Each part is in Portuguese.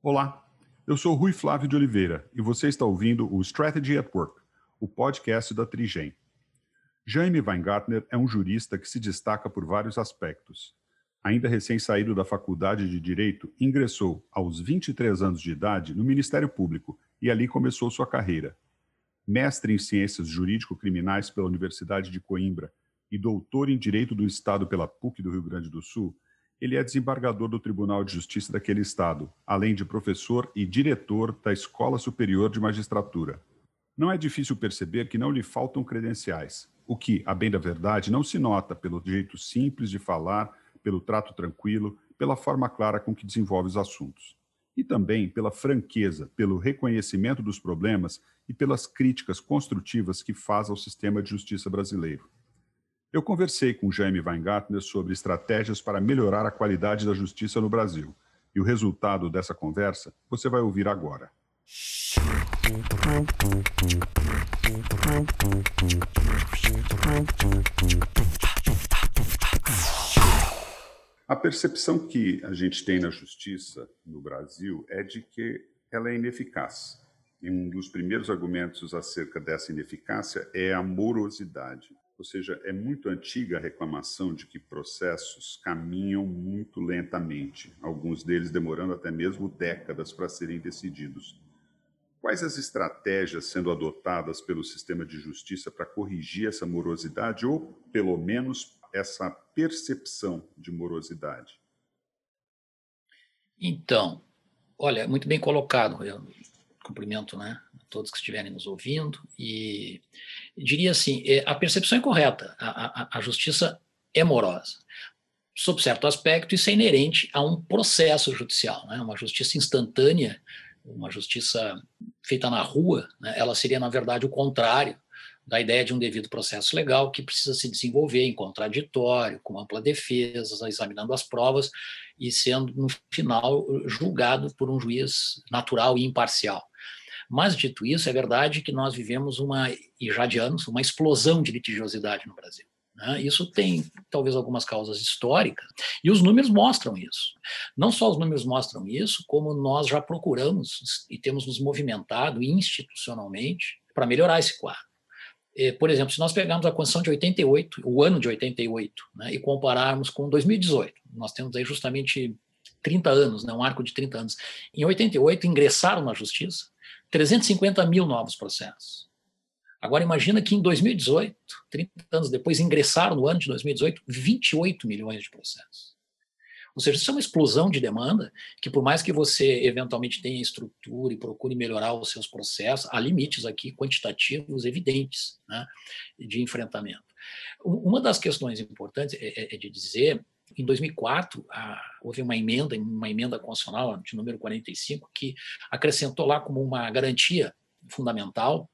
Olá, eu sou Rui Flávio de Oliveira e você está ouvindo o Strategy at Work, o podcast da Trigem. Jaime Weingartner é um jurista que se destaca por vários aspectos. Ainda recém-saído da faculdade de Direito, ingressou, aos 23 anos de idade, no Ministério Público e ali começou sua carreira. Mestre em Ciências Jurídico-Criminais pela Universidade de Coimbra e doutor em Direito do Estado pela PUC do Rio Grande do Sul, ele é desembargador do Tribunal de Justiça daquele estado, além de professor e diretor da Escola Superior de Magistratura. Não é difícil perceber que não lhe faltam credenciais, o que, a bem da verdade, não se nota pelo jeito simples de falar, pelo trato tranquilo, pela forma clara com que desenvolve os assuntos. E também pela franqueza, pelo reconhecimento dos problemas e pelas críticas construtivas que faz ao sistema de justiça brasileiro. Eu conversei com Jaime Weingartner sobre estratégias para melhorar a qualidade da justiça no Brasil. E o resultado dessa conversa você vai ouvir agora. A percepção que a gente tem na justiça no Brasil é de que ela é ineficaz. E um dos primeiros argumentos acerca dessa ineficácia é a morosidade. Ou seja, é muito antiga a reclamação de que processos caminham muito lentamente, alguns deles demorando até mesmo décadas para serem decididos. Quais as estratégias sendo adotadas pelo sistema de justiça para corrigir essa morosidade ou, pelo menos, essa percepção de morosidade? Então, olha, muito bem colocado. Cumprimento né, todos que estiverem nos ouvindo e diria assim: é, a percepção é correta, a, a, a justiça é morosa. Sob certo aspecto, isso é inerente a um processo judicial, né? uma justiça instantânea, uma justiça feita na rua, né? ela seria, na verdade, o contrário da ideia de um devido processo legal que precisa se desenvolver em contraditório, com ampla defesa, examinando as provas e sendo, no final, julgado por um juiz natural e imparcial. Mas, dito isso, é verdade que nós vivemos uma, e já de anos, uma explosão de litigiosidade no Brasil. Né? Isso tem talvez algumas causas históricas, e os números mostram isso. Não só os números mostram isso, como nós já procuramos e temos nos movimentado institucionalmente para melhorar esse quadro. É, por exemplo, se nós pegarmos a Constituição de 88, o ano de 88, né, e compararmos com 2018, nós temos aí justamente 30 anos, né, um arco de 30 anos. Em 88, ingressaram na Justiça 350 mil novos processos. Agora, imagina que em 2018, 30 anos depois, ingressaram no ano de 2018 28 milhões de processos. Ou seja, isso é uma explosão de demanda que, por mais que você eventualmente tenha estrutura e procure melhorar os seus processos, há limites aqui quantitativos evidentes né, de enfrentamento. Uma das questões importantes é, é, é de dizer em 2004, houve uma emenda, uma emenda constitucional de número 45, que acrescentou lá como uma garantia fundamental,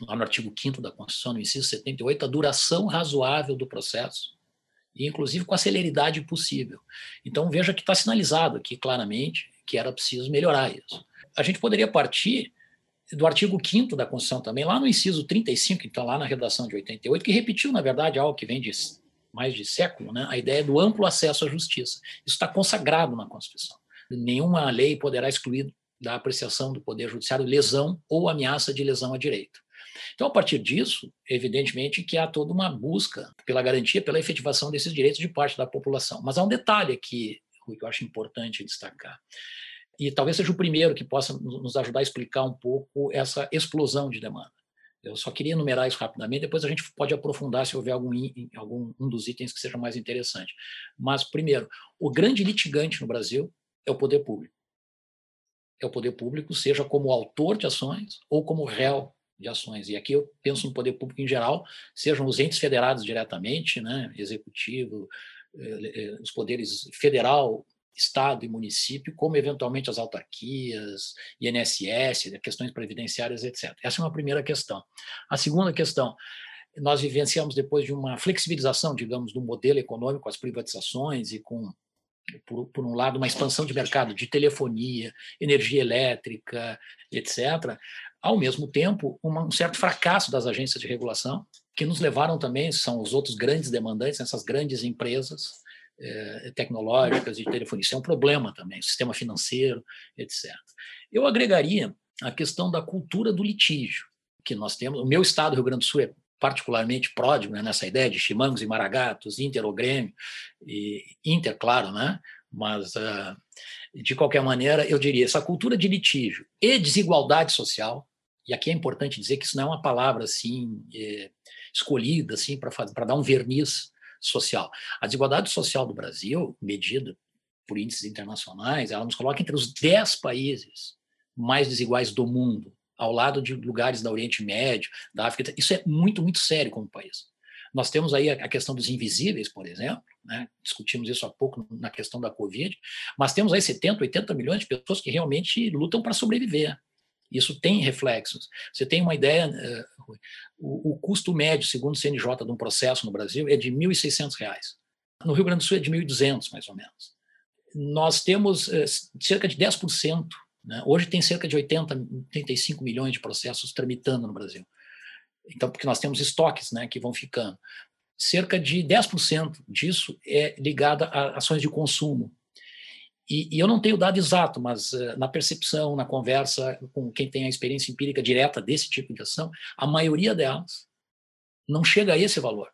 lá no artigo 5 da Constituição, no inciso 78, a duração razoável do processo, e inclusive com a celeridade possível. Então, veja que está sinalizado aqui claramente que era preciso melhorar isso. A gente poderia partir do artigo 5 da Constituição também, lá no inciso 35, então lá na redação de 88, que repetiu, na verdade, algo que vem de mais de século, né, a ideia do amplo acesso à justiça. Isso está consagrado na Constituição. Nenhuma lei poderá excluir da apreciação do Poder Judiciário lesão ou ameaça de lesão a direito. Então, a partir disso, evidentemente que há toda uma busca pela garantia, pela efetivação desses direitos de parte da população. Mas há um detalhe aqui, que eu acho importante destacar. E talvez seja o primeiro que possa nos ajudar a explicar um pouco essa explosão de demanda. Eu só queria enumerar isso rapidamente, depois a gente pode aprofundar se houver algum, algum um dos itens que seja mais interessante. Mas, primeiro, o grande litigante no Brasil é o poder público. É o poder público, seja como autor de ações ou como réu de ações. E aqui eu penso no poder público em geral, sejam os entes federados diretamente, né, executivo, eh, eh, os poderes federal, Estado e município, como eventualmente as autarquias, INSS, questões previdenciárias, etc. Essa é uma primeira questão. A segunda questão, nós vivenciamos depois de uma flexibilização, digamos, do modelo econômico, as privatizações e com por, por, um lado, uma expansão de mercado de telefonia, energia elétrica, etc. Ao mesmo tempo, uma, um certo fracasso das agências de regulação, que nos levaram também, são os outros grandes demandantes, essas grandes empresas, tecnológicas de telefonia. Isso é um problema também, sistema financeiro, etc. Eu agregaria a questão da cultura do litígio, que nós temos. O meu estado, Rio Grande do Sul, é particularmente pródigo né, nessa ideia de chimangos e maragatos, Inter ou Grêmio, e Inter, claro, né? mas, uh, de qualquer maneira, eu diria, essa cultura de litígio e desigualdade social, e aqui é importante dizer que isso não é uma palavra assim é, escolhida assim para dar um verniz social. A desigualdade social do Brasil, medida por índices internacionais, ela nos coloca entre os 10 países mais desiguais do mundo ao lado de lugares da Oriente Médio, da África. Isso é muito, muito sério como país. Nós temos aí a questão dos invisíveis, por exemplo, né? discutimos isso há pouco na questão da Covid, mas temos aí 70, 80 milhões de pessoas que realmente lutam para sobreviver. Isso tem reflexos. Você tem uma ideia, uh, o, o, custo médio, segundo o CNJ, de um processo no Brasil é de R$ 1.600. No Rio Grande do Sul é de 1.200, mais ou menos. Nós temos uh, cerca de 10% né? Hoje tem cerca de 80, 85 milhões de processos tramitando no Brasil. Então, porque nós temos estoques né, que vão ficando. Cerca de 10% disso é ligado a ações de consumo. E, e eu não tenho dado exato, mas uh, na percepção, na conversa com quem tem a experiência empírica direta desse tipo de ação, a maioria delas não chega a esse valor.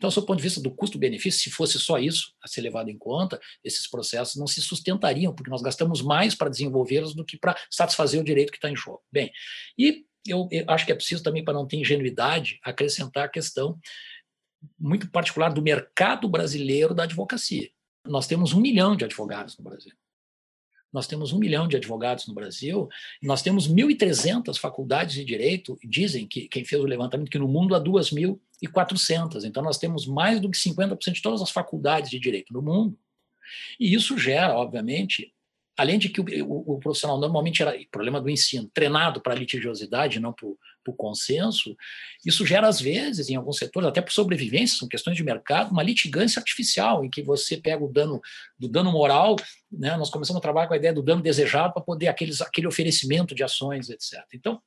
Então, do ponto de vista do custo-benefício, se fosse só isso a ser levado em conta, esses processos não se sustentariam, porque nós gastamos mais para desenvolvê-los do que para satisfazer o direito que está em jogo. Bem, e eu, eu acho que é preciso também, para não ter ingenuidade, acrescentar a questão muito particular do mercado brasileiro da advocacia. Nós temos um milhão de advogados no Brasil. Nós temos um milhão de advogados no Brasil, nós temos 1.300 faculdades de direito, dizem que quem fez o levantamento que no mundo há 2.400. Então nós temos mais do que 50% de todas as faculdades de direito no mundo. E isso gera, obviamente, além de que o, o, o profissional normalmente era problema do ensino, treinado para litigiosidade, não para o consenso, isso gera, às vezes, em alguns setores, até por sobrevivência, são questões de mercado, uma litigância artificial, em que você pega o dano do dano moral, né, nós começamos a trabalhar com a ideia do dano desejado para poder aqueles, aquele oferecimento de ações, etc. Então,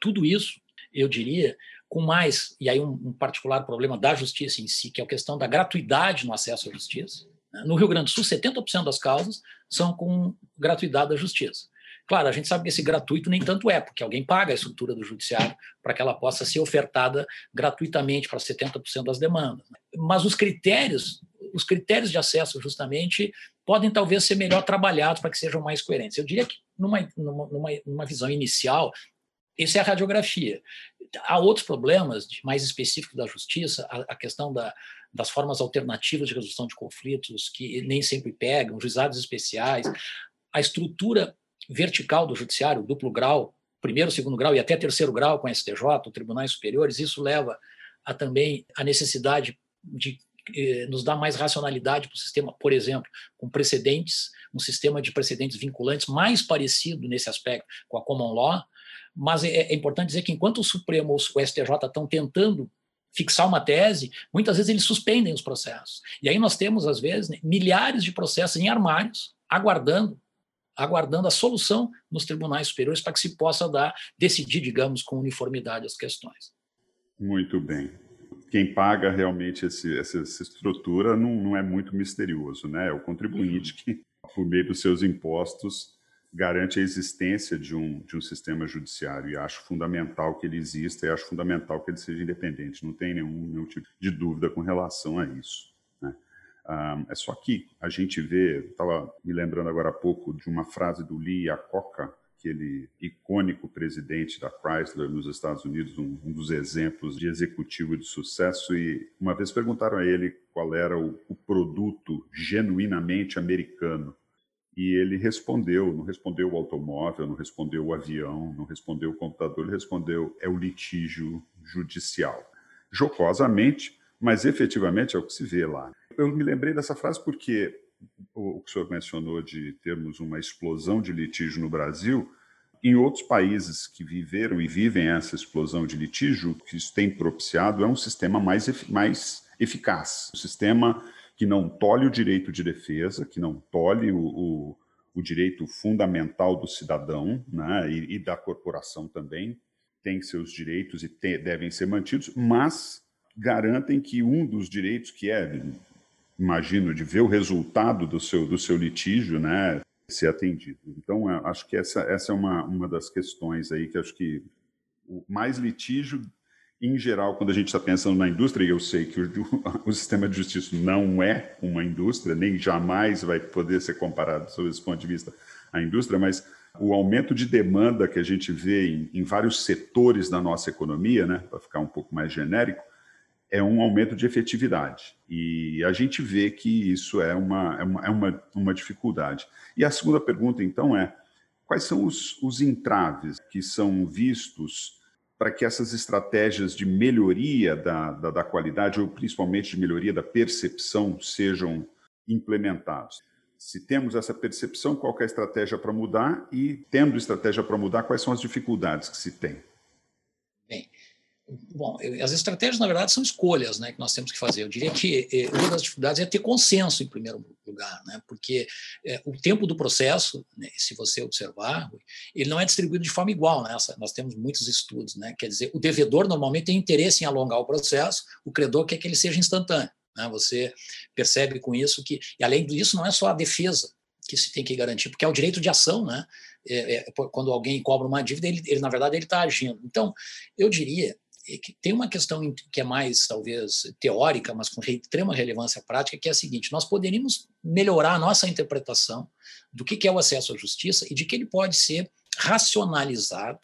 tudo isso, eu diria, com mais, e aí um, um particular problema da justiça em si, que é a questão da gratuidade no acesso à justiça. Né. No Rio Grande do Sul, 70% das causas são com gratuidade da justiça. Claro, a gente sabe que esse gratuito nem tanto é, porque alguém paga a estrutura do judiciário para que ela possa ser ofertada gratuitamente para 70% das demandas. Mas os critérios, os critérios de acesso justamente podem talvez ser melhor trabalhados para que sejam mais coerentes. Eu diria que numa, numa, numa visão inicial, isso é a radiografia. Há outros problemas mais específicos da justiça, a questão da, das formas alternativas de resolução de conflitos, que nem sempre pegam, juizados especiais, a estrutura vertical do judiciário, duplo grau, primeiro, segundo grau e até terceiro grau com STJ, tribunais superiores, isso leva a também a necessidade de eh, nos dar mais racionalidade para o sistema, por exemplo, com precedentes, um sistema de precedentes vinculantes mais parecido nesse aspecto com a common law, mas é, é importante dizer que enquanto o Supremo ou o STJ estão tentando fixar uma tese, muitas vezes eles suspendem os processos. E aí nós temos, às vezes, né, milhares de processos em armários, aguardando aguardando a solução nos tribunais superiores para que se possa dar, decidir, digamos, com uniformidade as questões. Muito bem. Quem paga realmente esse, essa, essa, estrutura não, não, é muito misterioso, né? É o contribuinte uhum. que, por meio dos seus impostos, garante a existência de um, de um sistema judiciário. E acho fundamental que ele exista e acho fundamental que ele seja independente. Não tem nenhum, nenhum tipo de dúvida com relação a isso. Né? Um, é só que a gente vê, estava me lembrando agora há pouco de uma frase do Lee Iacocca, aquele icônico presidente da Chrysler nos Estados Unidos, um, um, dos exemplos de executivo de sucesso, e uma vez perguntaram a ele qual era o, o produto genuinamente americano e ele respondeu, não respondeu o automóvel, não respondeu o avião, não respondeu o computador, ele respondeu é o litígio judicial. Jocosamente, mas efetivamente é o que se vê lá. Eu me lembrei dessa frase porque o que o senhor mencionou de termos uma explosão de litígio no Brasil, em outros países que viveram e vivem essa explosão de litígio, o que isso tem propiciado é um sistema mais, mais eficaz, um sistema que não tolhe o direito de defesa, que não tolhe o, o, o direito fundamental do cidadão né, e, e, da corporação também, tem seus direitos e te, devem ser mantidos, mas garantem que um dos direitos, que é imagino, de ver o resultado do seu, do seu litígio, né, ser atendido. Então, acho que essa, essa é uma, uma das questões aí que acho que o mais litígio, em geral, quando a gente está pensando na indústria, e eu sei que o, o, sistema de justiça não é uma indústria, nem jamais vai poder ser comparado, sob esse ponto de vista, à indústria, mas o aumento de demanda que a gente vê em, em vários setores da nossa economia, né, para ficar um pouco mais genérico, é um aumento de efetividade. E a gente vê que isso é uma, é uma, é uma, uma dificuldade. E a segunda pergunta, então, é: quais são os, os entraves que são vistos para que essas estratégias de melhoria da, da, da qualidade, ou principalmente de melhoria da percepção, sejam implementados? Se temos essa percepção, qual é a estratégia para mudar? E, tendo estratégia para mudar, quais são as dificuldades que se tem? Bem, Bom, as estratégias, na verdade, são escolhas né, que nós temos que fazer. Eu diria que eh, uma das dificuldades é ter consenso, em primeiro lugar, né, porque é, o tempo do processo, né, se você observar, ele não é distribuído de forma igual. Né, nós temos muitos estudos. Né, quer dizer, o devedor normalmente tem interesse em alongar o processo, o credor quer que ele seja instantâneo. Né, você percebe com isso que, e além disso, não é só a defesa que se tem que garantir, porque é o direito de ação, né? É, é, quando alguém cobra uma dívida, ele, ele na verdade ele está agindo. Então, eu diria tem uma questão que é mais, talvez, teórica, mas com extrema relevância prática, que é a seguinte: nós poderíamos melhorar a nossa interpretação do que é o acesso à justiça e de que ele pode ser racionalizado.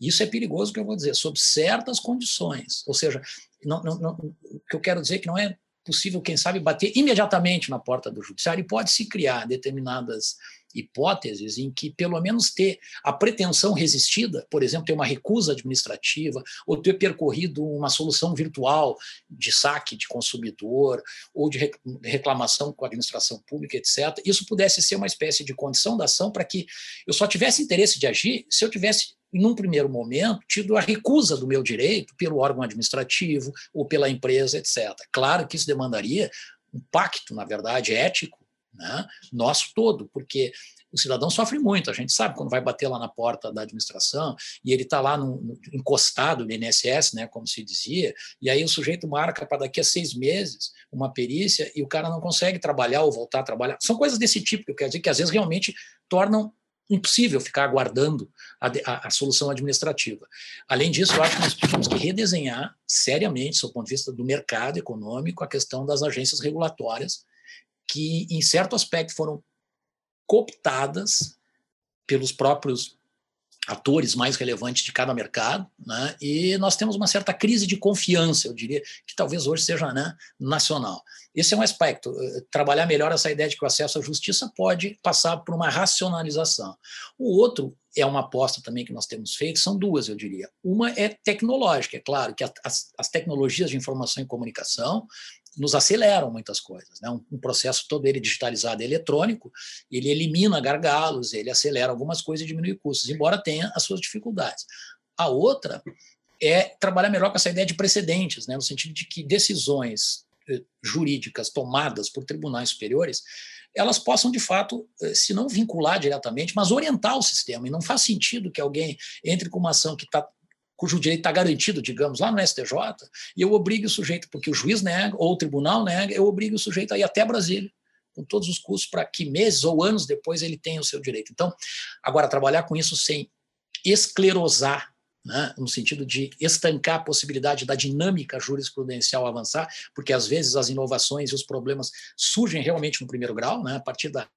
Isso é perigoso, que eu vou dizer, sob certas condições. Ou seja, não, não, não, o que eu quero dizer é que não é possível, quem sabe, bater imediatamente na porta do judiciário e pode se criar determinadas hipóteses em que, pelo menos, ter a pretensão resistida, por exemplo, ter uma recusa administrativa, ou ter percorrido uma solução virtual de saque de consumidor, ou de reclamação com a administração pública, etc., isso pudesse ser uma espécie de condição da ação para que eu só tivesse interesse de agir se eu tivesse num primeiro momento, tido a recusa do meu direito pelo órgão administrativo ou pela empresa, etc. Claro que isso demandaria um pacto, na verdade, ético né, nosso todo, porque o cidadão sofre muito. A gente sabe quando vai bater lá na porta da administração e ele está lá no, no, encostado no INSS, né, como se dizia, e aí o sujeito marca para daqui a seis meses uma perícia e o cara não consegue trabalhar ou voltar a trabalhar. São coisas desse tipo que eu quero dizer que às vezes realmente tornam impossível ficar aguardando a, a, a, solução administrativa. Além disso, eu acho que nós temos que redesenhar seriamente, do ponto de vista do mercado econômico, a questão das agências regulatórias que, em certo aspecto, foram cooptadas pelos próprios atores mais relevantes de cada mercado, né? e nós temos uma certa crise de confiança, eu diria, que talvez hoje seja né, nacional. Esse é um aspecto. Eh, trabalhar melhor essa ideia de que o acesso à justiça pode passar por uma racionalização. O outro é uma aposta também que nós temos feito, são duas, eu diria. Uma é tecnológica, é claro que as, as tecnologias de informação e comunicação nos aceleram muitas coisas. Né? Um, um, processo todo ele digitalizado, eletrônico, ele elimina gargalos, ele acelera algumas coisas e diminui custos, embora tenha as suas dificuldades. A outra é trabalhar melhor com essa ideia de precedentes, né? no sentido de que decisões eh, jurídicas tomadas por tribunais superiores elas possam, de fato, eh, se não vincular diretamente, mas orientar o sistema. E não faz sentido que alguém entre com uma ação que está cujo direito está garantido, digamos, lá no STJ, e eu obrigo o sujeito, porque o juiz nega, ou o tribunal nega, eu obrigo o sujeito a ir até Brasília, com todos os custos, para que meses ou anos depois ele tenha o seu direito. Então, agora, trabalhar com isso sem esclerosar né, no sentido de estancar a possibilidade da dinâmica jurisprudencial avançar, porque às vezes as inovações e os problemas surgem realmente no primeiro grau, né, a partir da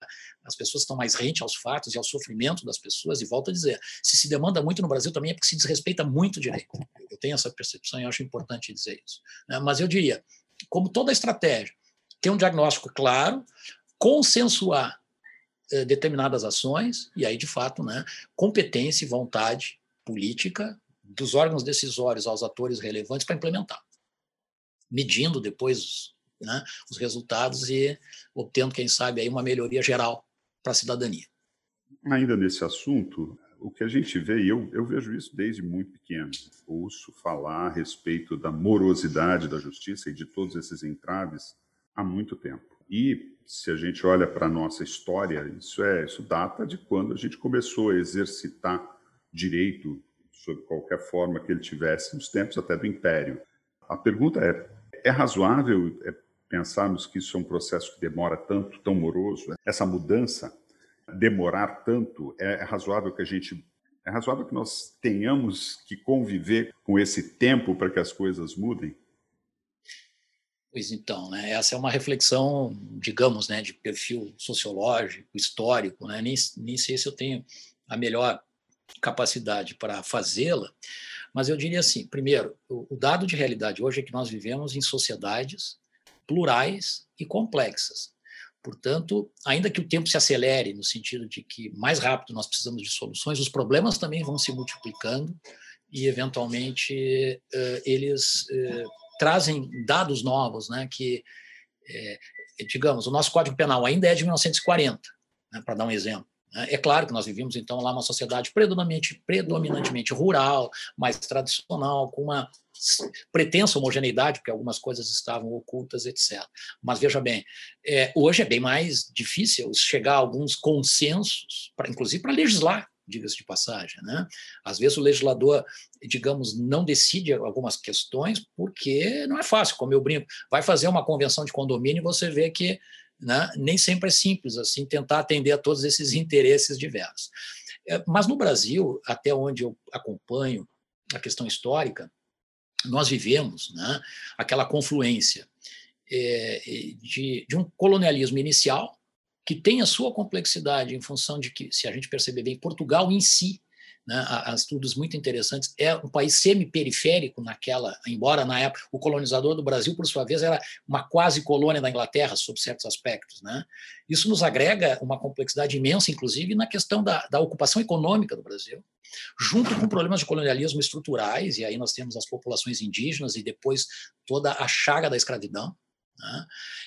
as pessoas estão mais rentes aos fatos e ao sofrimento das pessoas, e volto a dizer, se se demanda muito no Brasil também é porque se desrespeita muito o direito. Eu tenho essa percepção e acho importante dizer isso. Né, mas eu diria, como toda estratégia, ter um diagnóstico claro, consensuar eh, determinadas ações, e aí, de fato, né, competência e vontade política dos órgãos decisórios aos atores relevantes para implementar, medindo depois né, os resultados e obtendo, quem sabe, aí uma melhoria geral para a cidadania. Ainda nesse assunto, o que a gente vê, e eu, eu vejo isso desde muito pequeno, ouço falar a respeito da morosidade da justiça e de todos esses entraves há muito tempo. E se a gente olha para a nossa história, isso é isso data de quando a gente começou a exercitar direito sob qualquer forma que ele tivesse, nos tempos até do Império. A pergunta é: é razoável é, pensarmos que isso é um processo que demora tanto, tão moroso, essa mudança demorar tanto, é razoável que a gente é razoável que nós tenhamos que conviver com esse tempo para que as coisas mudem? Pois então, né, essa é uma reflexão, digamos, né, de perfil sociológico, histórico, né, nem, nem sei se eu tenho a melhor capacidade para fazê-la, mas eu diria assim: primeiro, o, dado de realidade hoje é que nós vivemos em sociedades plurais e complexas. Portanto, ainda que o tempo se acelere, no sentido de que mais rápido nós precisamos de soluções, os problemas também vão se multiplicando e, eventualmente, eh, eles eh, trazem dados novos, né, que, eh, digamos, o nosso Código Penal ainda é de 1940, né, para dar um exemplo. Né. É claro que nós vivimos, então, lá uma sociedade predominantemente, predominantemente rural, mais tradicional, com uma pretensa homogeneidade, porque algumas coisas estavam ocultas, etc. Mas veja bem, é, hoje é bem mais difícil chegar a alguns consensos, pra, inclusive para legislar, diga-se de passagem. Né? Às vezes o legislador, digamos, não decide algumas questões porque não é fácil, como eu brinco. Vai fazer uma convenção de condomínio e você vê que né, nem sempre é simples assim tentar atender a todos esses interesses diversos. É, mas no Brasil, até onde eu acompanho a questão histórica, nós vivemos né, aquela confluência é, de, de um colonialismo inicial, que tem a sua complexidade em função de que, se a gente perceber bem, Portugal em si, né, estudos muito interessantes, é um país semi-periférico naquela, embora na época o colonizador do Brasil, por sua vez, era uma quase colônia da Inglaterra, sob certos aspectos. Né? Isso nos agrega uma complexidade imensa, inclusive, na questão da, da ocupação econômica do Brasil, junto com problemas de colonialismo estruturais, e aí nós temos as populações indígenas e depois toda a chaga da escravidão. Né?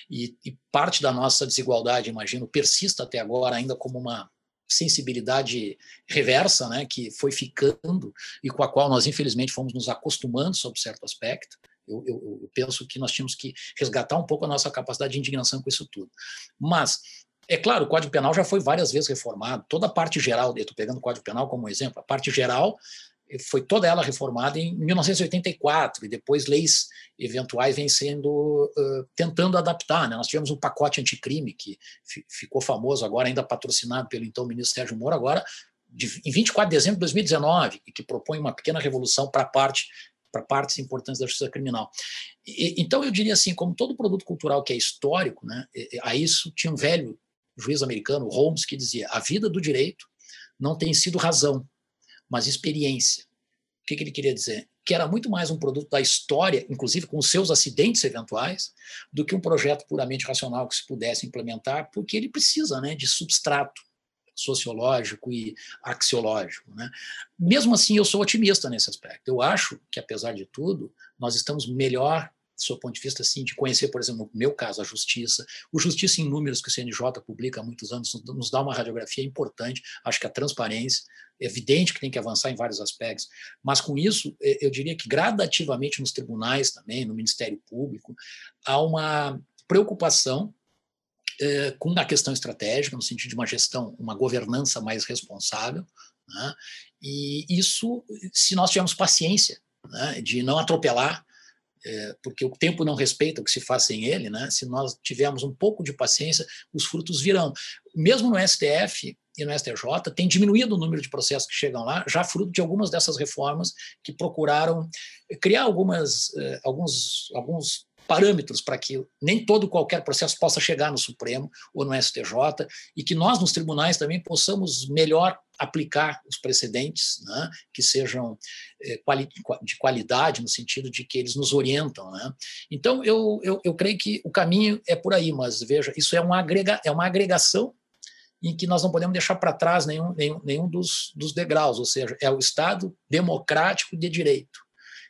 E, e, parte da nossa desigualdade, imagino, persista até agora ainda como uma sensibilidade reversa, né, que foi ficando e com a qual nós infelizmente fomos nos acostumando sob certo aspecto. Eu, eu, eu penso que nós tínhamos que resgatar um pouco a nossa capacidade de indignação com isso tudo. Mas é claro, o Código Penal já foi várias vezes reformado. Toda a parte geral, eu estou pegando o Código Penal como exemplo, a parte geral foi toda ela reformada em 1984 e depois leis eventuais vêm sendo uh, tentando adaptar. Né? Nós tivemos um pacote anticrime que ficou famoso agora, ainda patrocinado pelo então ministro Sérgio Moro, agora de, em 24 de dezembro de 2019, e que propõe uma pequena revolução para parte para partes importantes da justiça criminal. E, então eu diria assim, como todo produto cultural que é histórico, né, a isso tinha um velho juiz americano, Holmes, que dizia: a vida do direito não tem sido razão, mas experiência. O que, que ele queria dizer? Que era muito mais um produto da história, inclusive com seus acidentes eventuais, do que um projeto puramente racional que se pudesse implementar, porque ele precisa né, de substrato sociológico e axiológico. Né? Mesmo assim, eu sou otimista nesse aspecto. Eu acho que, apesar de tudo, nós estamos melhor do seu ponto de vista assim, de conhecer, por exemplo, no meu caso, a justiça. O Justiça em Números, que o CNJ publica há muitos anos, nos dá uma radiografia importante. Acho que a transparência é evidente que tem que avançar em vários aspectos, mas com isso, eu diria que gradativamente nos tribunais também, no Ministério Público, há uma preocupação é, com a questão estratégica, no sentido de uma gestão, uma governança mais responsável, né? e isso, se nós tivermos paciência né, de não atropelar é, porque o tempo não respeita o que se faz sem ele, né? se nós tivermos um pouco de paciência, os frutos virão. Mesmo no STF e no STJ, tem diminuído o número de processos que chegam lá, já fruto de algumas dessas reformas que procuraram criar algumas, eh, alguns, alguns parâmetros para que nem todo qualquer processo possa chegar no Supremo ou no STJ e que nós nos tribunais também possamos melhor aplicar os precedentes, né, que sejam é, de qualidade no sentido de que eles nos orientam, né? Então eu, eu, eu creio que o caminho é por aí, mas veja isso é uma agrega, é uma agregação em que nós não podemos deixar para trás nenhum, nenhum, nenhum dos, dos degraus, ou seja, é o Estado democrático de direito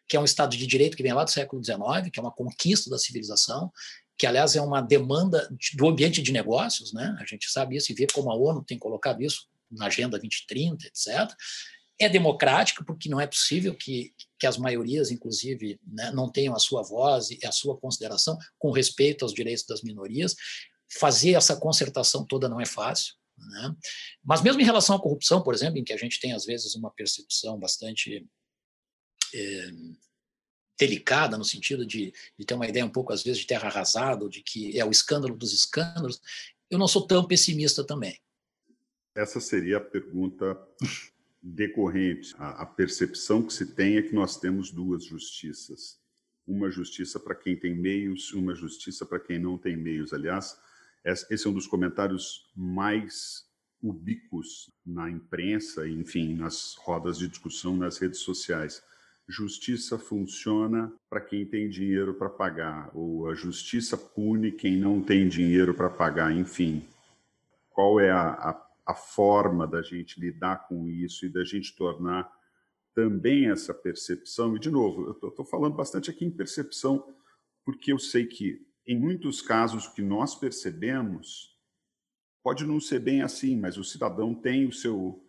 que é um Estado de Direito que vem lá do século XIX, que é uma conquista da civilização, que, aliás, é uma demanda do ambiente de negócios, né? a gente sabe isso e vê como a ONU tem colocado isso na Agenda 2030, etc. É democrática, porque não é possível que, que as maiorias, inclusive, né, não tenham a sua voz e a sua consideração com respeito aos direitos das minorias. Fazer essa concertação toda não é fácil. Né? Mas, mesmo em relação à corrupção, por exemplo, em que a gente tem, às vezes, uma percepção bastante é, delicada, no sentido de, de, ter uma ideia um pouco, às vezes, de terra arrasada, ou de que é o escândalo dos escândalos, eu não sou tão pessimista também. Essa seria a pergunta decorrente. A, a percepção que se tem é que nós temos duas justiças. Uma justiça para quem tem meios, uma justiça para quem não tem meios. Aliás, esse é um dos comentários mais ubíquos na imprensa, enfim, nas rodas de discussão nas redes sociais. Justiça funciona para quem tem dinheiro para pagar, ou a justiça pune quem não tem dinheiro para pagar, enfim. Qual é a, a, a forma da gente lidar com isso e da gente tornar também essa percepção? E, de novo, eu estou falando bastante aqui em percepção, porque eu sei que, em muitos casos, o que nós percebemos pode não ser bem assim, mas o cidadão tem o seu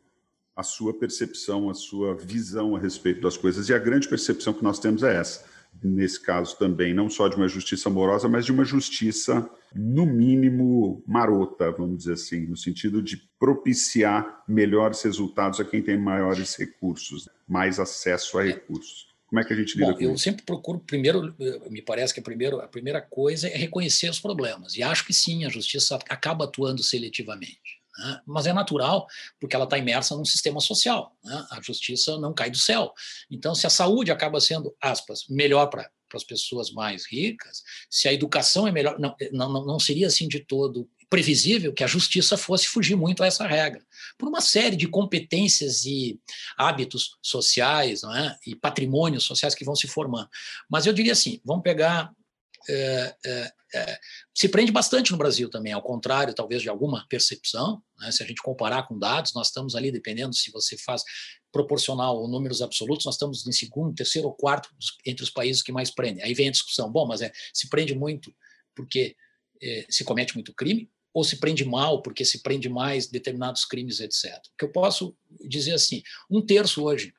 a sua percepção, a sua visão a respeito das coisas. E a grande percepção que nós temos é essa. Nesse caso também, não só de uma justiça amorosa, mas de uma justiça, no mínimo, marota, vamos dizer assim, no sentido de propiciar melhores resultados a quem tem maiores recursos, mais acesso a recursos. Como é que a gente lida Bom, com eu isso? sempre procuro, primeiro, me parece que a, primeiro, a primeira coisa é reconhecer os problemas. E acho que sim, a justiça acaba atuando seletivamente. Né? Mas é natural, porque ela está imersa num sistema social. Né? A justiça não cai do céu. Então, se a saúde acaba sendo, aspas, melhor para as pessoas mais ricas, se a educação é melhor, não, não, não seria assim de todo previsível que a justiça fosse fugir muito a essa regra, por uma série de competências e hábitos sociais não é? e patrimônios sociais que vão se formando. Mas eu diria assim: vamos pegar é, é, é, se prende bastante no Brasil também, ao contrário, talvez, de alguma percepção. Né? Se a gente comparar com dados, nós estamos ali, dependendo se você faz proporcional ou números absolutos, nós estamos em segundo, terceiro ou quarto entre os países que mais prendem. Aí vem a discussão: bom, mas é, se prende muito porque é, se comete muito crime, ou se prende mal porque se prende mais determinados crimes, etc. O que eu posso dizer assim: um terço hoje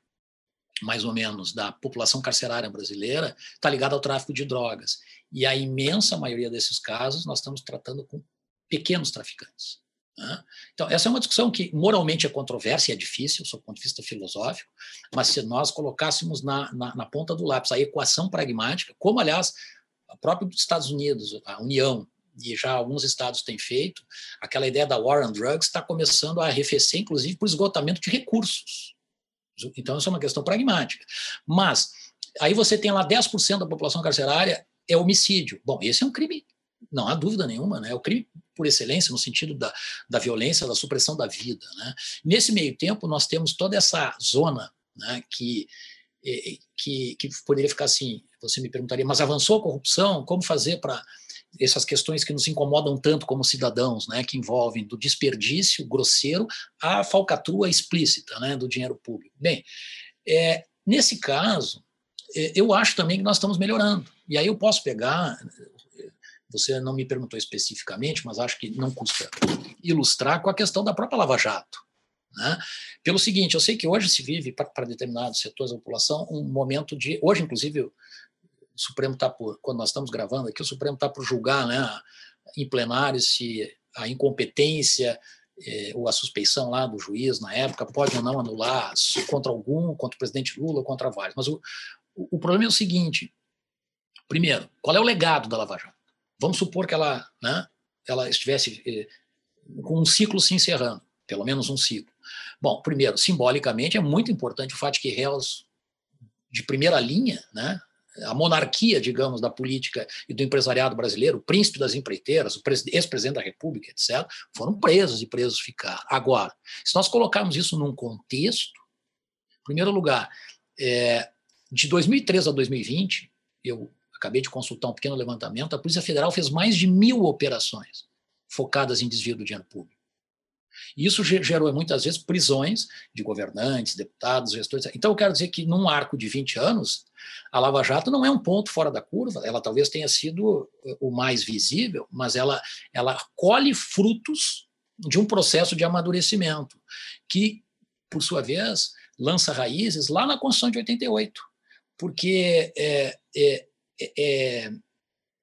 mais ou menos, da população carcerária brasileira está ligada ao tráfico de drogas. E a imensa maioria desses casos nós estamos tratando com pequenos traficantes. Né? Então, essa é uma discussão que moralmente é controversa e é difícil, do ponto de vista filosófico, mas se nós colocássemos na, na, na ponta do lápis a equação pragmática, como, aliás, a própria dos Estados Unidos, a União, e já alguns estados têm feito, aquela ideia da war on drugs está começando a arrefecer, inclusive, por esgotamento de recursos. Então, isso é uma questão pragmática. Mas, aí você tem lá 10% da população carcerária é homicídio. Bom, esse é um crime, não há dúvida nenhuma, né? é o crime por excelência, no sentido da, da violência, da supressão da vida. Né? Nesse meio tempo, nós temos toda essa zona né, que, que, que poderia ficar assim, você me perguntaria, mas avançou a corrupção? Como fazer para essas questões que nos incomodam tanto como cidadãos, né, que envolvem do desperdício grosseiro à falcatrua explícita né, do dinheiro público. Bem, é, nesse caso, eu acho também que nós estamos melhorando. E aí eu posso pegar, você não me perguntou especificamente, mas acho que não custa ilustrar com a questão da própria Lava Jato. Né? Pelo seguinte, eu sei que hoje se vive, para determinados setores da população, um momento de. Hoje, inclusive, o Supremo está por, quando nós estamos gravando aqui, o Supremo está por julgar né, em plenário se a incompetência eh, ou a suspeição lá do juiz na época pode ou não anular contra algum, contra o presidente Lula, contra vários. Mas o, o, problema é o seguinte: primeiro, qual é o legado da Lava Jato? Vamos supor que ela, né, ela estivesse eh, com um ciclo se encerrando, pelo menos um ciclo. Bom, primeiro, simbolicamente é muito importante o fato de que réus de primeira linha, né, a monarquia, digamos, da política e do empresariado brasileiro, o príncipe das empreiteiras, o ex-presidente da República, etc., foram presos e presos ficaram. Agora, se nós colocarmos isso num contexto, em primeiro lugar, é, de 2003 a 2020, eu acabei de consultar um pequeno levantamento, a Polícia Federal fez mais de mil operações focadas em desvio do dinheiro público. E isso gerou muitas vezes prisões de governantes, deputados, gestores. Então, eu quero dizer que num arco de 20 anos, a Lava Jato não é um ponto fora da curva, ela talvez tenha sido eh, o mais visível, mas ela, ela colhe frutos de um processo de amadurecimento, que, por sua vez, lança raízes lá na Constituição de 88. Porque é, é, é,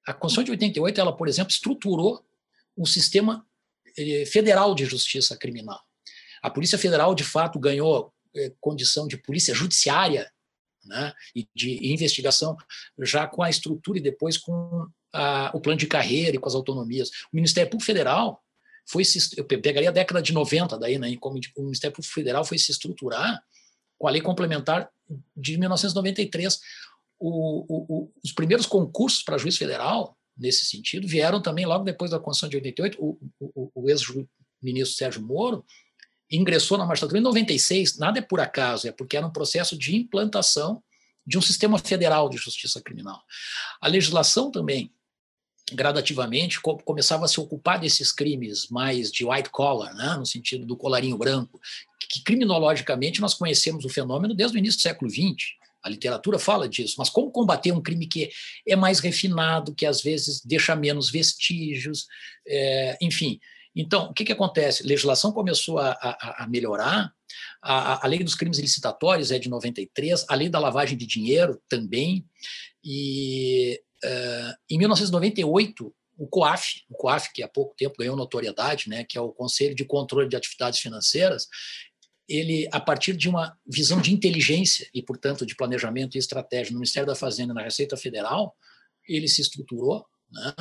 a Constituição de 88, ela, por exemplo, estruturou um sistema eh, federal de justiça criminal. A Polícia Federal, de fato, ganhou eh, condição de polícia judiciária né, e de investigação, já com a estrutura e depois com a, o plano de carreira e com as autonomias. O Ministério Público Federal foi se, eu pegaria a década de 90 daí, né, como o Ministério Público Federal foi se estruturar com a lei complementar de 1993. O, o, os primeiros concursos para juiz federal, nesse sentido, vieram também logo depois da Constituição de 88. O, o, o ex-ministro Sérgio Moro ingressou na magistratura em 96. Nada é por acaso, é porque era um processo de implantação de um sistema federal de justiça criminal. A legislação também gradativamente começava a se ocupar desses crimes mais de white collar, né, no sentido do colarinho branco, que criminologicamente nós conhecemos o fenômeno desde o início do século XX. A literatura fala disso, mas como combater um crime que é mais refinado, que às vezes deixa menos vestígios, é, enfim. Então, o que, que acontece? A legislação começou a, a, a melhorar, a, a, lei dos crimes licitatórios é de 93, a lei da lavagem de dinheiro também, e em 1998, o COAF, o COAF, que há pouco tempo ganhou notoriedade, né, que é o Conselho de Controle de Atividades Financeiras, ele, a partir de uma visão de inteligência e, portanto, de planejamento e estratégia no Ministério da Fazenda e na Receita Federal, ele se estruturou. Né?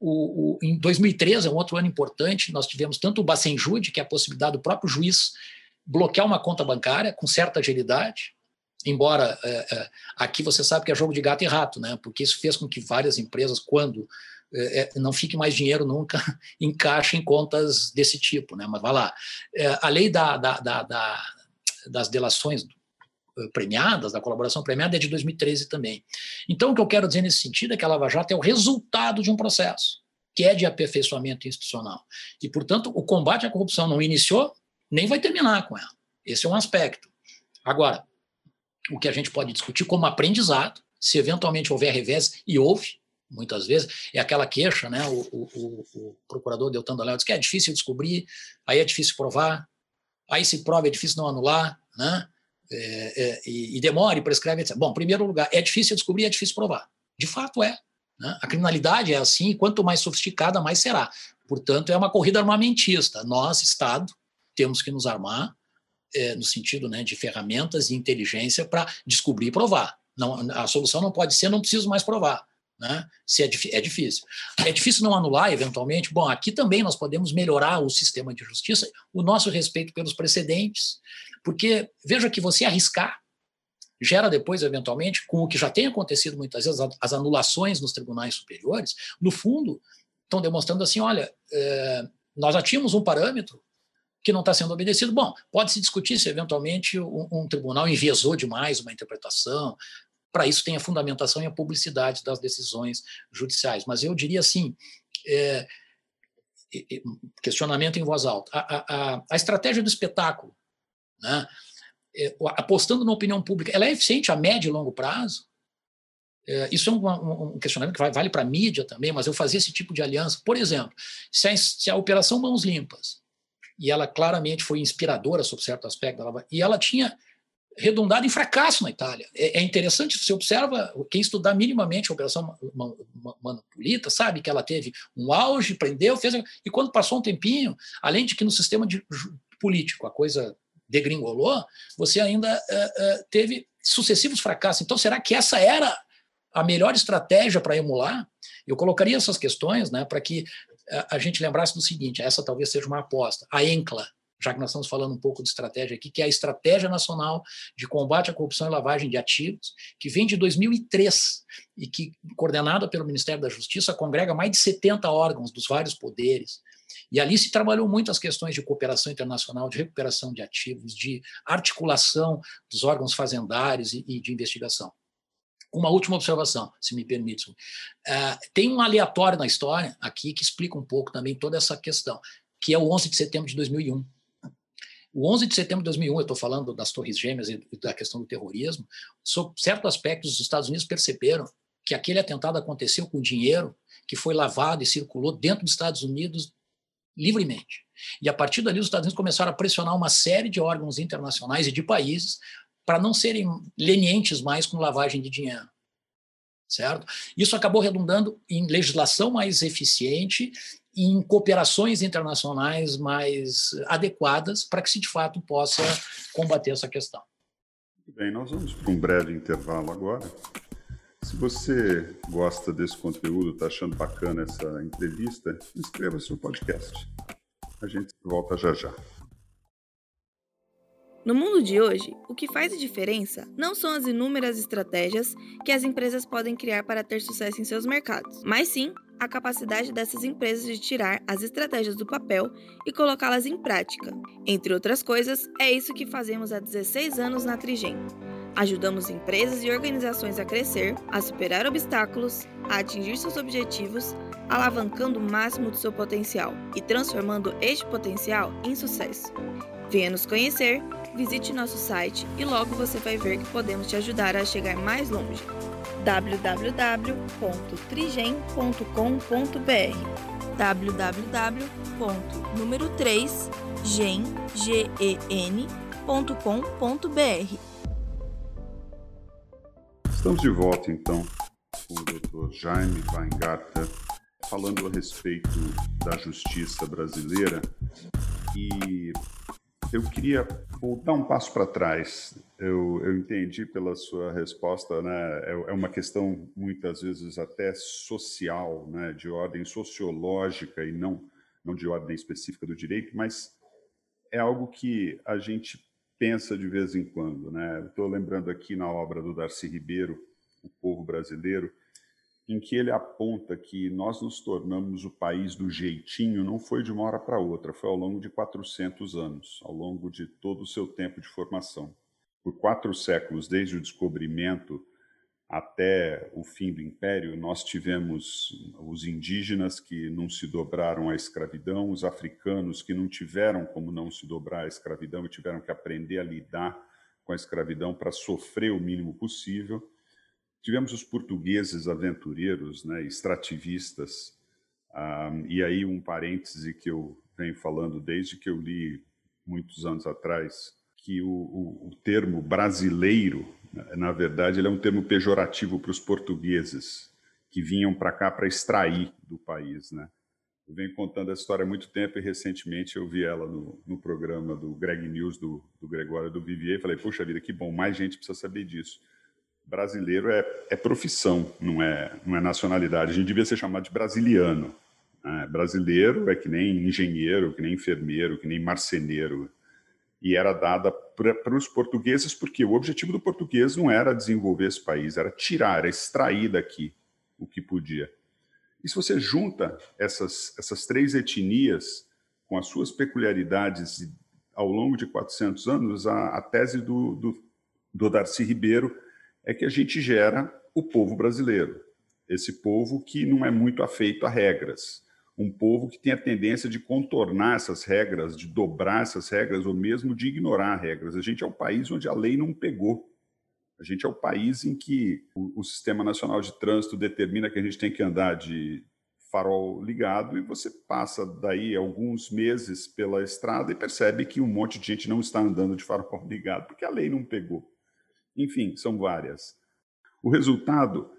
O, o, em 2013, é um outro ano importante, nós tivemos tanto o Bacenjude, que é a possibilidade do próprio juiz bloquear uma conta bancária com certa agilidade, embora é, é, aqui você sabe que é jogo de gato e rato, né? porque isso fez com que várias empresas, quando é, é, não fique mais dinheiro nunca em caixa em contas desse tipo, né? Mas vai lá. É, a lei da, da, da, das delações eh, premiadas, da colaboração premiada, é de 2013 também. Então, o que eu quero dizer nesse sentido é que a Lava Jato é o resultado de um processo, que é de aperfeiçoamento institucional. E, portanto, o combate à corrupção não iniciou, nem vai terminar com ela. Esse é um aspecto. Agora, o que a gente pode discutir como aprendizado, se eventualmente houver revés, e houve, muitas vezes, é aquela queixa, né? O, o, o procurador Deltan Daléo diz que é difícil descobrir, aí é difícil provar, aí se prova é difícil não anular, né? É, é, e, e, demora e prescreve, etc. Bom, em primeiro lugar, é difícil descobrir, é difícil provar. De fato é. Né? A criminalidade é assim, e quanto mais sofisticada, mais será. Portanto, é uma corrida armamentista. Nós, Estado, temos que nos armar é, no sentido né, de ferramentas e inteligência para descobrir e provar. Não, a solução não pode ser, não preciso mais provar. Né? Se é, é difícil. É difícil não anular, eventualmente. Bom, aqui também nós podemos melhorar o sistema de justiça, o nosso respeito pelos precedentes, porque veja que você arriscar gera depois, eventualmente, com o que já tem acontecido muitas vezes, as anulações nos tribunais superiores, no fundo, estão demonstrando assim: olha, é, nós já tínhamos um parâmetro que não está sendo obedecido. Bom, pode-se discutir se eventualmente um, um, tribunal enviesou demais uma interpretação, para isso tem a fundamentação e a publicidade das decisões judiciais. Mas eu diria assim, é, questionamento em voz alta, a, a, a estratégia do espetáculo, né, é, apostando na opinião pública, ela é eficiente a médio e longo prazo? É, isso é um, um questionamento que vale para a mídia também, mas eu fazia esse tipo de aliança. Por exemplo, se a, se a Operação Mãos Limpas, e ela claramente foi inspiradora sobre certo aspecto, ela, e ela tinha redundado em fracasso na Itália. É, é interessante, você observa, quem estudar minimamente a Operação Manopolita sabe que ela teve um auge, prendeu, fez. E quando passou um tempinho, além de que no sistema de, político a coisa degringolou, você ainda uh, uh, teve sucessivos fracassos. Então, será que essa era a melhor estratégia para emular? Eu colocaria essas questões né, para que a gente lembrasse do seguinte: essa talvez seja uma aposta. A ENCLA, já que nós estamos falando um pouco de estratégia aqui, que é a Estratégia Nacional de Combate à Corrupção e Lavagem de Ativos, que vem de 2003 e que, coordenada pelo Ministério da Justiça, congrega mais de 70 órgãos dos vários poderes. E ali se trabalhou muito as questões de cooperação internacional, de recuperação de ativos, de articulação dos órgãos fazendários e, e de investigação. Uma última observação, se me permite. Uh, tem um aleatório na história aqui que explica um pouco também toda essa questão, que é o 11 de setembro de 2001. O 11 de setembro de 2001, eu estou falando das Torres Gêmeas e da questão do terrorismo, sob certos aspectos, os Estados Unidos perceberam que aquele atentado aconteceu com dinheiro que foi lavado e circulou dentro dos Estados Unidos livremente. E a partir dali, os Estados Unidos começaram a pressionar uma série de órgãos internacionais e de países para não serem lenientes mais com lavagem de dinheiro. Certo? Isso acabou redundando em legislação mais eficiente em cooperações internacionais mais adequadas para que se de fato possa combater essa questão. Bem, nós vamos para um breve intervalo agora. Se você gosta desse conteúdo, está achando bacana essa entrevista, inscreva-se no podcast. A gente volta já já. No mundo de hoje, o que faz a diferença não são as inúmeras estratégias que as empresas podem criar para ter sucesso em seus mercados, mas sim a capacidade dessas empresas de tirar as estratégias do papel e colocá-las em prática. Entre outras coisas, é isso que fazemos há 16 anos na Trigem. Ajudamos empresas e organizações a crescer, a superar obstáculos, a atingir seus objetivos, alavancando o máximo do seu potencial e transformando este potencial em sucesso. Venha nos conhecer visite nosso site e logo você vai ver que podemos te ajudar a chegar mais longe. www.trigen.com.br www.número 3 gen.com.br Estamos de volta então com o Dr. Jaime Weingarten falando a respeito da justiça brasileira e eu queria voltar um passo para trás. Eu, eu, entendi pela sua resposta, né? É, é, uma questão muitas vezes até social, né? De ordem sociológica e não não de ordem específica do direito, mas é algo que a gente pensa de vez em quando, né? Estou lembrando aqui na obra do Darcy Ribeiro, o povo brasileiro em que ele aponta que nós nos tornamos o país do jeitinho não foi de uma hora para outra, foi ao longo de 400 anos, ao longo de todo o seu tempo de formação. Por quatro séculos, desde o descobrimento até o fim do império, nós tivemos os indígenas que não se dobraram à escravidão, os africanos que não tiveram como não se dobrar à escravidão e tiveram que aprender a lidar com a escravidão para sofrer o mínimo possível Tivemos os portugueses aventureiros, né, extrativistas, um, e aí um parêntese que eu venho falando desde que eu li muitos anos atrás, que o, o, o termo brasileiro, na verdade, ele é um termo pejorativo para os portugueses que vinham para cá para extrair do país, né? Eu venho contando essa história há muito tempo e recentemente eu vi ela no, no programa do Greg News, do, do Gregório do Vivier, e falei, puxa vida, que bom, mais gente precisa saber disso brasileiro é, é profissão, não é, não é nacionalidade. A gente devia ser chamado de brasiliano. Né? Brasileiro é que nem engenheiro, que nem enfermeiro, que nem marceneiro. E era dada para os portugueses, porque o objetivo do português não era desenvolver esse país, era tirar, era extrair daqui o que podia. E se você junta essas, essas três etnias com as suas peculiaridades ao longo de 400 anos, a, a tese do, do, do Darcy Ribeiro é que a gente gera o povo brasileiro. Esse povo que não é muito afeito a regras. Um povo que tem a tendência de contornar essas regras, de dobrar essas regras, ou mesmo de ignorar regras. A gente é o país onde a lei não pegou. A gente é o país em que o, o Sistema Nacional de Trânsito determina que a gente tem que andar de farol ligado e você passa daí alguns meses pela estrada e percebe que um monte de gente não está andando de farol ligado porque a lei não pegou. Enfim, são várias. O resultado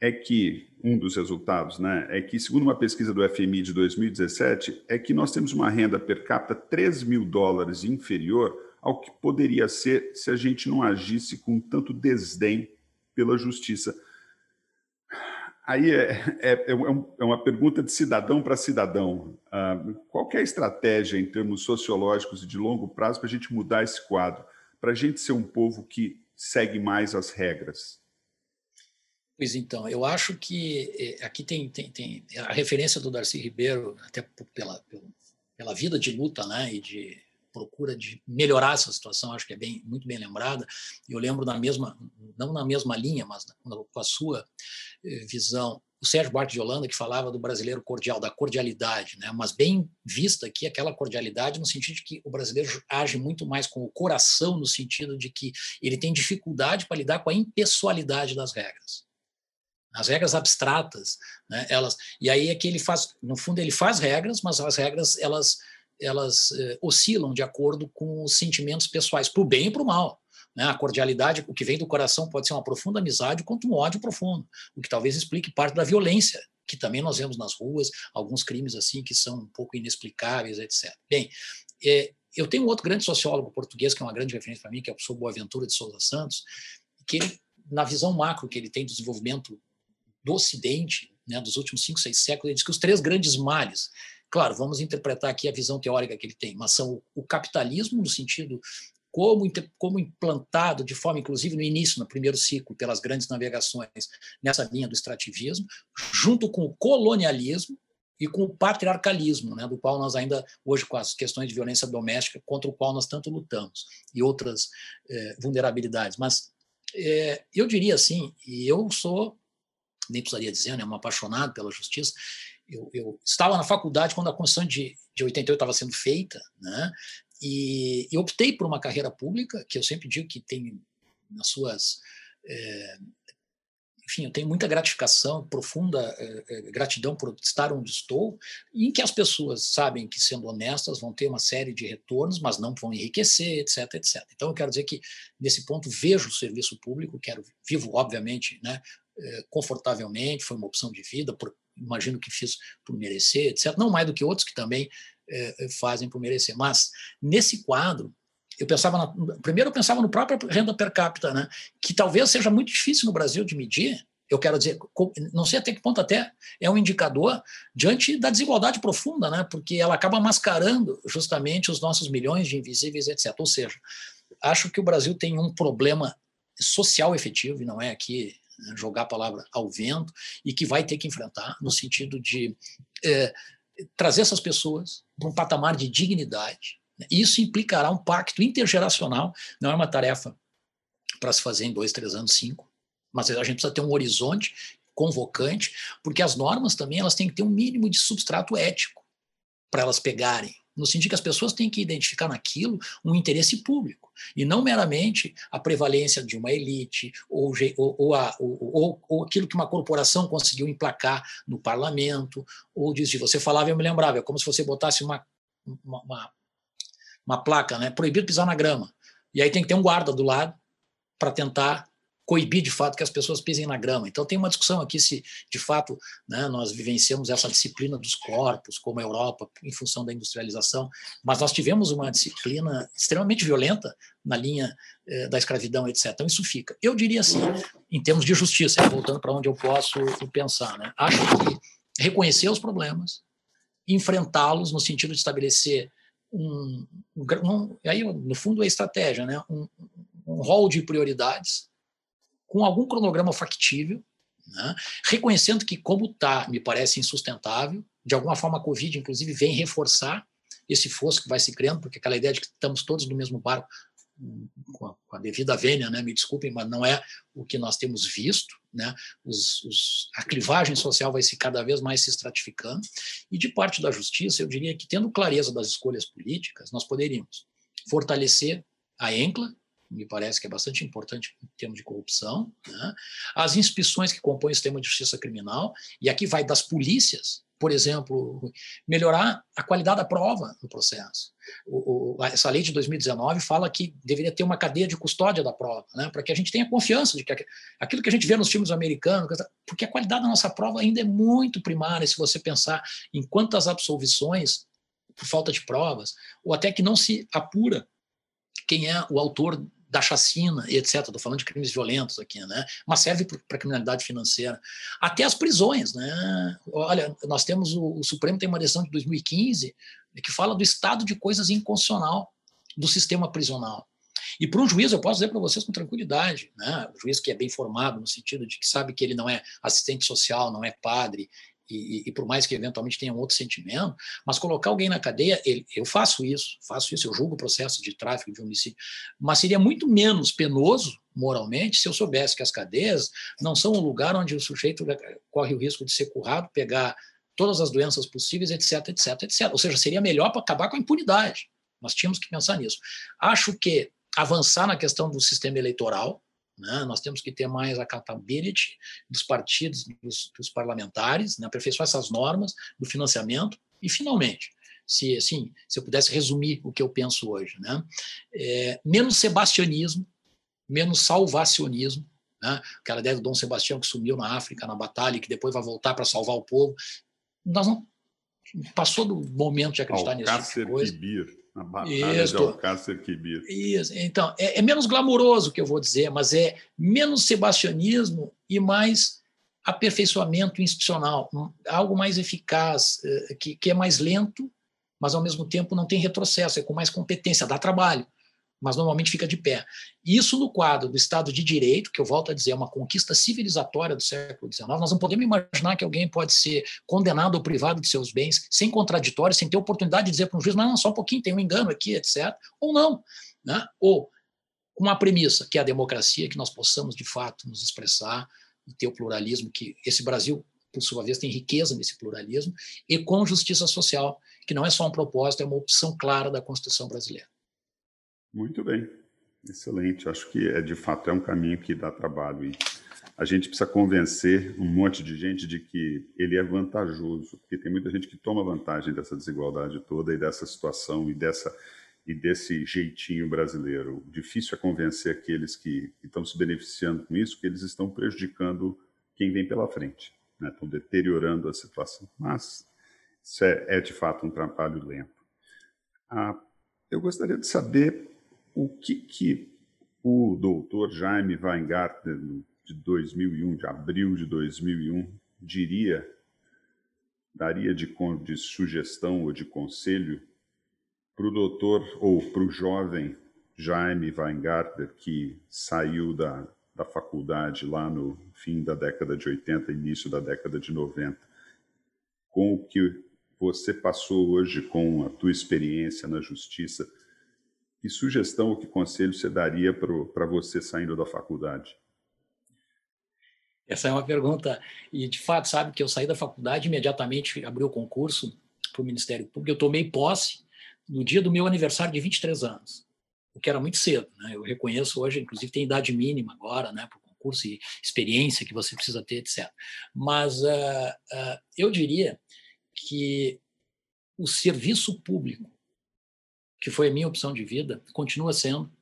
é que, um dos resultados, né, é que, segundo uma pesquisa do FMI de 2017, é que nós temos uma renda per capita 3 mil dólares inferior ao que poderia ser se a gente não agisse com tanto desdém pela justiça. Aí é, é, é, é uma pergunta de cidadão para cidadão. Uh, qual é a estratégia em termos sociológicos e de longo prazo para a gente mudar esse quadro? Para a gente ser um povo que segue mais as regras? Pois então, eu acho que eh, aqui tem, tem, tem a referência do Darcy Ribeiro, até pela, pela vida de luta né, e de procura de melhorar essa situação, acho que é bem, muito bem lembrada. Eu lembro na mesma, não na mesma linha, mas com a sua eh, visão o Sérgio Buarque de Holanda, que falava do brasileiro cordial, da cordialidade, né? mas bem vista aqui aquela cordialidade no sentido de que o brasileiro age muito mais com o coração, no sentido de que ele tem dificuldade para lidar com a impessoalidade das regras. As regras abstratas, né? elas e aí é que ele faz, no fundo ele faz regras, mas as regras elas elas eh, oscilam de acordo com os sentimentos pessoais, para o bem e para o mal. Né? A cordialidade, o que vem do coração, pode ser uma profunda amizade quanto um ódio profundo, o que talvez explique parte da violência que também nós vemos nas ruas, alguns crimes assim que são um pouco inexplicáveis, etc. Bem, é, eu tenho um outro grande sociólogo português, que é uma grande referência para mim, que é o professor Boaventura de Souza Santos, que ele, na visão macro que ele tem do desenvolvimento do Ocidente, né, dos últimos cinco, seis séculos, ele diz que os três grandes males, claro, vamos interpretar aqui a visão teórica que ele tem, mas são o capitalismo, no sentido como, como implantado de forma, inclusive, no início, no primeiro ciclo, pelas grandes navegações, nessa linha do extrativismo, junto com o colonialismo, e com o patriarcalismo, né, do qual nós ainda, hoje, com as questões de violência doméstica, contra o qual nós tanto lutamos, e outras é, vulnerabilidades. Mas é, eu diria assim, e eu sou, nem precisaria dizer, né, um apaixonado pela justiça, eu, eu, estava na faculdade quando a Constituição de, de 88 estava sendo feita, né, e, e optei por uma carreira pública, que eu sempre digo que tem nas suas é, enfim, eu tenho muita gratificação, profunda eh, eh, gratidão por estar onde estou, em que as pessoas sabem que, sendo honestas, vão ter uma série de retornos, mas não vão enriquecer, etc, etc. Então, eu quero dizer que, nesse ponto, vejo o serviço público, quero, vivo, obviamente, né, confortavelmente, foi uma opção de vida, por, imagino que fiz por merecer, etc. Não mais do que outros que também fazem por merecer. Mas, nesse quadro, eu pensava na, primeiro eu pensava no próprio renda per capita, né, que talvez seja muito difícil no Brasil de medir. Eu quero dizer, não sei até que ponto até é um indicador diante da desigualdade profunda, né, porque ela acaba mascarando justamente os nossos milhões de invisíveis, etc. Ou seja, acho que o Brasil tem um problema social efetivo e não é aqui né, jogar a palavra ao vento e que vai ter que enfrentar no sentido de é, trazer essas pessoas para um patamar de dignidade, isso implicará um pacto intergeracional, não é uma tarefa para se fazer em dois, três anos, cinco, mas a gente precisa ter um horizonte convocante, porque as normas também elas têm que ter um mínimo de substrato ético para elas pegarem, no sentido que as pessoas têm que identificar naquilo um interesse público, e não meramente a prevalência de uma elite ou, ou, a, ou, ou aquilo que uma corporação conseguiu emplacar no parlamento, ou diz de você falava, eu me lembrava, é como se você botasse uma, uma, uma uma placa, né? Proibido pisar na grama. E aí tem que ter um guarda do lado para tentar coibir de fato que as pessoas pisem na grama. Então tem uma discussão aqui se de fato né, nós vivenciamos essa disciplina dos corpos, como a Europa, em função da industrialização, mas nós tivemos uma disciplina extremamente violenta na linha eh, da escravidão, etc. Então isso fica. Eu diria assim, em termos de justiça, voltando para onde eu posso pensar, né, acho que reconhecer os problemas, enfrentá-los no sentido de estabelecer um, um, aí no fundo é estratégia, né? um, um rol de prioridades com algum cronograma factível, né? reconhecendo que como está, me parece insustentável, de alguma forma a Covid, inclusive, vem reforçar esse fosso que vai se criando, porque aquela ideia de que estamos todos no mesmo barco com a, com a, devida vênia, né? me desculpem, mas não é o que nós temos visto. Né? Os, os, a clivagem social vai se cada vez mais se estratificando. E de parte da justiça, eu diria que, tendo clareza das escolhas políticas, nós poderíamos fortalecer a ENCLA, me parece que é bastante importante em termos de corrupção, né? as instituições que compõem o sistema de justiça criminal, e aqui vai das polícias, por exemplo, melhorar a qualidade da prova no processo. O, o, essa lei de 2019 fala que deveria ter uma cadeia de custódia da prova, né, para que a gente tenha confiança de que aquilo que a gente vê nos filmes americanos, porque a qualidade da nossa prova ainda é muito primária, se você pensar em quantas absolvições por falta de provas, ou até que não se apura quem é o autor da chacina e etc. Estou falando de crimes violentos aqui, né? Mas serve para criminalidade financeira. Até as prisões, né? Olha, nós temos o, o, Supremo tem uma decisão de 2015 que fala do estado de coisas inconstitucional do sistema prisional. E para um juiz, eu posso dizer para vocês com tranquilidade, né? o juiz que é bem formado, no sentido de que sabe que ele não é assistente social, não é padre, e, e, por mais que eventualmente tenha um outro sentimento, mas colocar alguém na cadeia, ele, eu faço isso, faço isso, eu julgo o processo de tráfico, de homicídio, mas seria muito menos penoso moralmente se eu soubesse que as cadeias não são um lugar onde o sujeito corre o risco de ser currado, pegar todas as doenças possíveis, etc, etc, etc. Ou seja, seria melhor para acabar com a impunidade. Nós tínhamos que pensar nisso. Acho que avançar na questão do sistema eleitoral, né? Nós temos que ter mais accountability dos partidos, dos, dos parlamentares, né? aperfeiçoar essas normas do financiamento. E, finalmente, se, assim, se eu pudesse resumir o que eu penso hoje, né? É, menos sebastianismo, menos salvacionismo, né? aquela ideia do Dom Sebastião que sumiu na África, na batalha, e que depois vai voltar para salvar o povo. Nós não, passou do momento de acreditar nisso. Tipo coisa. A batalha Isso. de Alcácer Quibir. Isso. Então, é, é menos glamouroso que eu vou dizer, mas é menos sebastianismo e mais aperfeiçoamento institucional, algo mais eficaz, eh, que, que é mais lento, mas ao mesmo tempo não tem retrocesso, é com mais competência, dá trabalho mas normalmente fica de pé. Isso no quadro do Estado de Direito, que eu volto a dizer, é uma conquista civilizatória do século XIX, nós não podemos imaginar que alguém pode ser condenado ou privado de seus bens sem contraditório, sem ter oportunidade de dizer para um juiz, não, só um pouquinho, tem um engano aqui, etc. Ou não. Né? Ou uma premissa, que é a democracia, que nós possamos, de fato, nos expressar e ter o pluralismo, que esse Brasil, por sua vez, tem riqueza nesse pluralismo, e com justiça social, que não é só um propósito, é uma opção clara da Constituição brasileira. Muito bem, excelente. Acho que é de fato é um caminho que dá trabalho e a gente precisa convencer um monte de gente de que ele é vantajoso, porque tem muita gente que toma vantagem dessa desigualdade toda e dessa situação e dessa e desse jeitinho brasileiro. Difícil é convencer aqueles que, estão se beneficiando com isso que eles estão prejudicando quem vem pela frente, né? estão deteriorando a situação. Mas isso é, é de fato um trabalho lento. Ah, eu gostaria de saber o que, que o doutor Jaime Weingartner, de 2001, de abril de 2001, diria, daria de, de sugestão ou de conselho para o doutor ou para o jovem Jaime Weingartner, que saiu da, da faculdade lá no fim da década de 80, início da década de 90, com o que você passou hoje com a tua experiência na justiça, que sugestão ou que conselho você daria para você saindo da faculdade? Essa é uma pergunta. E, de fato, sabe que eu saí da faculdade imediatamente abri o concurso para o Ministério Público. Eu tomei posse no dia do meu aniversário de 23 anos, o que era muito cedo. Né? Eu reconheço hoje, inclusive, tem idade mínima agora né, para o concurso e experiência que você precisa ter, etc. Mas uh, uh, eu diria que o serviço público que foi a minha opção de vida, continua sendo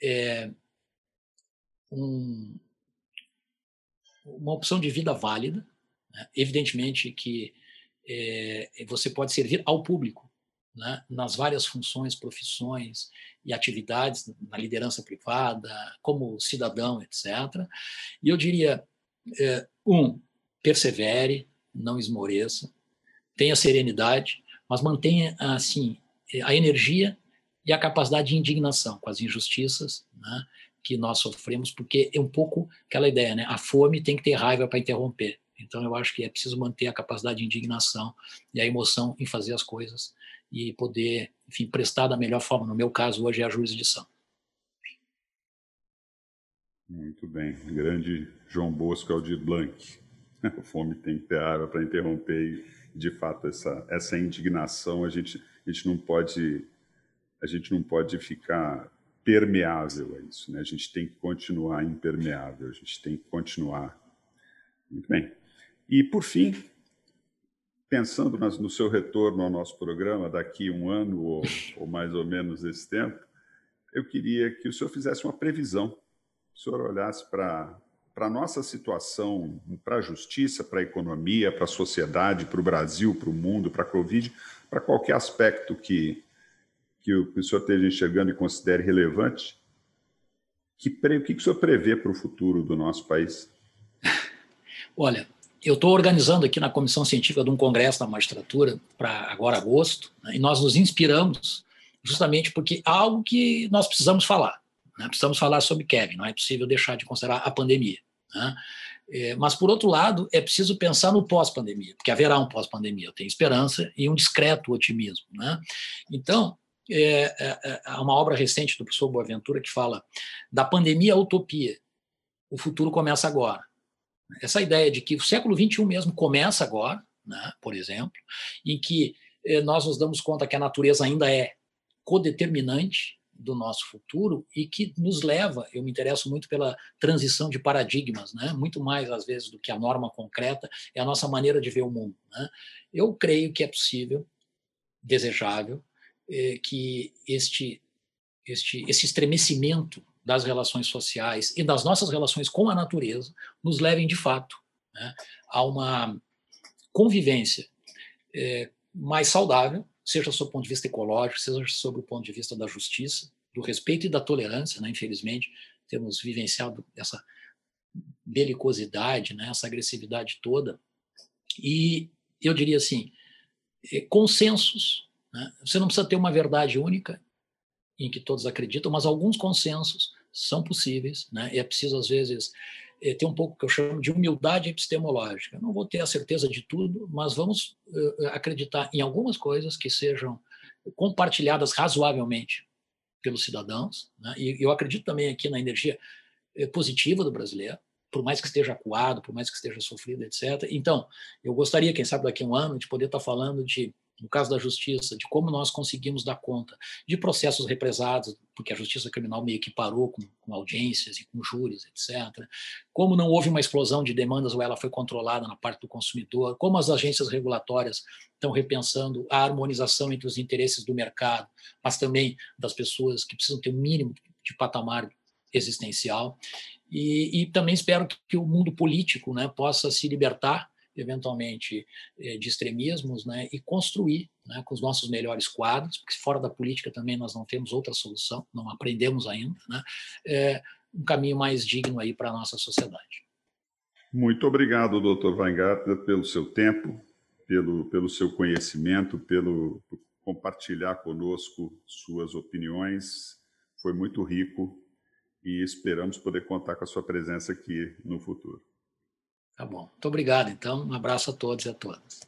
é, um, uma opção de vida válida. Né? Evidentemente que é, você pode servir ao público né? nas várias funções, profissões e atividades na liderança privada, como cidadão, etc. E eu diria, é, um, persevere, não esmoreça, tenha serenidade, mas mantenha assim a energia e a capacidade de indignação com as injustiças né, que nós sofremos, porque é um pouco aquela ideia, né? A fome tem que ter raiva para interromper. Então, eu acho que é preciso manter a capacidade de indignação e a emoção em fazer as coisas e poder, enfim, prestar da melhor forma. No meu caso, hoje é a jurisdição. Muito bem. Grande João Bosco Aldir Blanc. A fome tem que ter raiva para interromper e, de fato, essa, essa indignação a gente a gente não pode a gente não pode ficar permeável a isso, né? A gente tem que continuar impermeável, a gente tem que continuar. Muito bem. E por fim, pensando no seu retorno ao nosso programa daqui um ano ou, ou mais ou menos esse tempo, eu queria que o senhor fizesse uma previsão, o senhor olhasse para para a nossa situação, para a justiça, para a economia, para a sociedade, para o Brasil, para o mundo, para a Covid, para qualquer aspecto que, que o, que o senhor esteja enxergando e considere relevante, que o que, que o senhor prevê para o futuro do nosso país? Olha, eu estou organizando aqui na Comissão Científica de um congresso da magistratura para agora agosto, né, e nós nos inspiramos justamente porque algo que nós precisamos falar. Né? Precisamos falar sobre Kevin, não é possível deixar de considerar a pandemia. Né? É, mas, por outro lado, é preciso pensar no pós-pandemia, porque haverá um pós-pandemia. Eu tenho esperança e um discreto otimismo. Né? Então, é, é, é, uma obra recente do professor Boaventura que fala da pandemia à utopia. O futuro começa agora. Essa ideia de que o século XXI mesmo começa agora, né, por exemplo, em que é, nós nos damos conta que a natureza ainda é codeterminante, do nosso futuro e que nos leva, eu me interesso muito pela transição de paradigmas, né? muito mais às vezes do que a norma concreta, é a nossa maneira de ver o mundo. Né? Eu creio que é possível, desejável, eh, que este, este, esse estremecimento das relações sociais e das nossas relações com a natureza nos levem de fato né, a uma convivência eh, mais saudável, seja sob o ponto de vista ecológico, seja sob o ponto de vista da justiça, do respeito e da tolerância, né? infelizmente, temos vivenciado essa belicosidade, né? essa agressividade toda. E eu diria assim, é, consensos. Né? Você não precisa ter uma verdade única em que todos acreditam, mas alguns consensos são possíveis. Né? E é preciso, às vezes, é, ter um pouco que eu chamo de humildade epistemológica. não vou ter a certeza de tudo, mas vamos uh, acreditar em algumas coisas que sejam compartilhadas razoavelmente pelos cidadãos. Né? E eu acredito também aqui na energia positiva do brasileiro por mais que esteja acuado, por mais que esteja sofrido, etc. Então, eu gostaria, quem sabe daqui a um ano, de poder estar falando de, no caso da justiça, de como nós conseguimos dar conta de processos represados, porque a justiça criminal meio que parou com, com audiências e com júris, etc. Como não houve uma explosão de demandas ou ela foi controlada na parte do consumidor, como as agências regulatórias estão repensando a harmonização entre os interesses do mercado, mas também das pessoas que precisam ter um mínimo de patamar existencial. E, e também espero que, o mundo político né, possa se libertar, eventualmente, eh, de extremismos né, e construir né, com os nossos melhores quadros, porque fora da política também nós não temos outra solução, não aprendemos ainda, né, é, um caminho mais digno aí para a nossa sociedade. Muito obrigado, doutor Weingartner, pelo seu tempo, pelo, pelo seu conhecimento, pelo compartilhar conosco suas opiniões. Foi muito rico e esperamos poder contar com a sua presença aqui no futuro. Tá bom. Muito obrigado, então. Um abraço a todos e a todas.